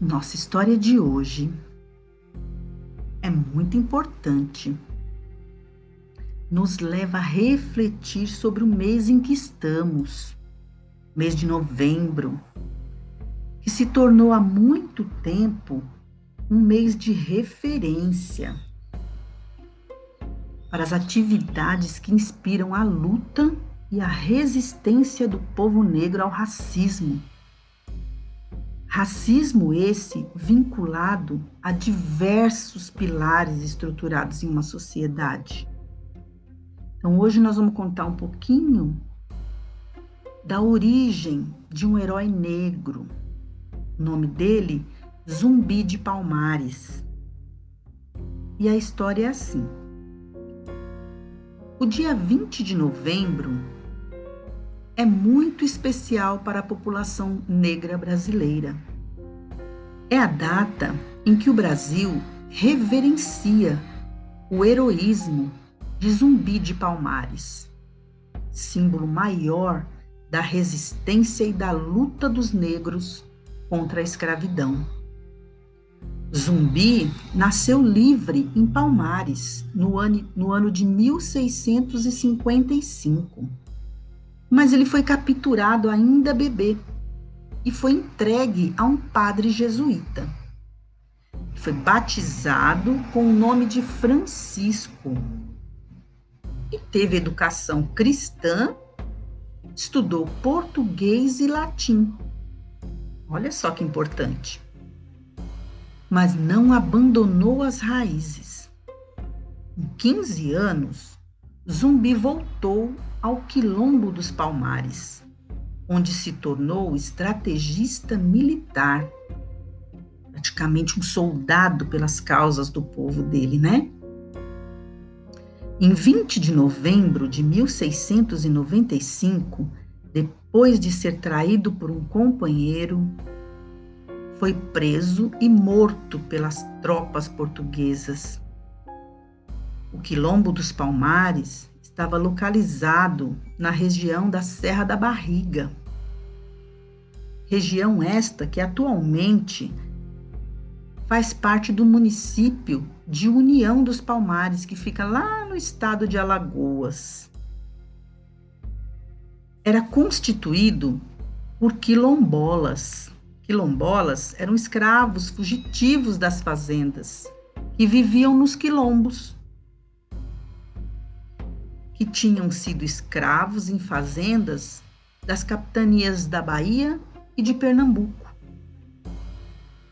Nossa história de hoje é muito importante. Nos leva a refletir sobre o mês em que estamos, mês de novembro, que se tornou há muito tempo um mês de referência para as atividades que inspiram a luta e a resistência do povo negro ao racismo Racismo esse vinculado a diversos pilares estruturados em uma sociedade. Então, hoje nós vamos contar um pouquinho da origem de um herói negro. O nome dele, Zumbi de Palmares. E a história é assim. O dia 20 de novembro é muito especial para a população negra brasileira. É a data em que o Brasil reverencia o heroísmo de Zumbi de Palmares, símbolo maior da resistência e da luta dos negros contra a escravidão. Zumbi nasceu livre em Palmares no ano, no ano de 1655 mas ele foi capturado ainda bebê e foi entregue a um padre jesuíta. Foi batizado com o nome de Francisco e teve educação cristã, estudou português e latim. Olha só que importante. Mas não abandonou as raízes. Com 15 anos, Zumbi voltou ao Quilombo dos Palmares, onde se tornou estrategista militar, praticamente um soldado pelas causas do povo dele, né? Em 20 de novembro de 1695, depois de ser traído por um companheiro, foi preso e morto pelas tropas portuguesas. O Quilombo dos Palmares estava localizado na região da Serra da Barriga. Região esta que atualmente faz parte do município de União dos Palmares, que fica lá no estado de Alagoas. Era constituído por quilombolas. Quilombolas eram escravos fugitivos das fazendas que viviam nos quilombos que tinham sido escravos em fazendas das capitanias da Bahia e de Pernambuco.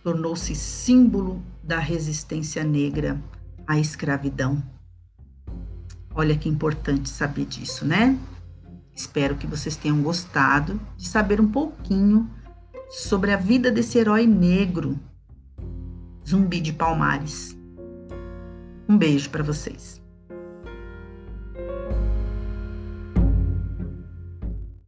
Tornou-se símbolo da resistência negra à escravidão. Olha que importante saber disso, né? Espero que vocês tenham gostado de saber um pouquinho sobre a vida desse herói negro, Zumbi de Palmares. Um beijo para vocês.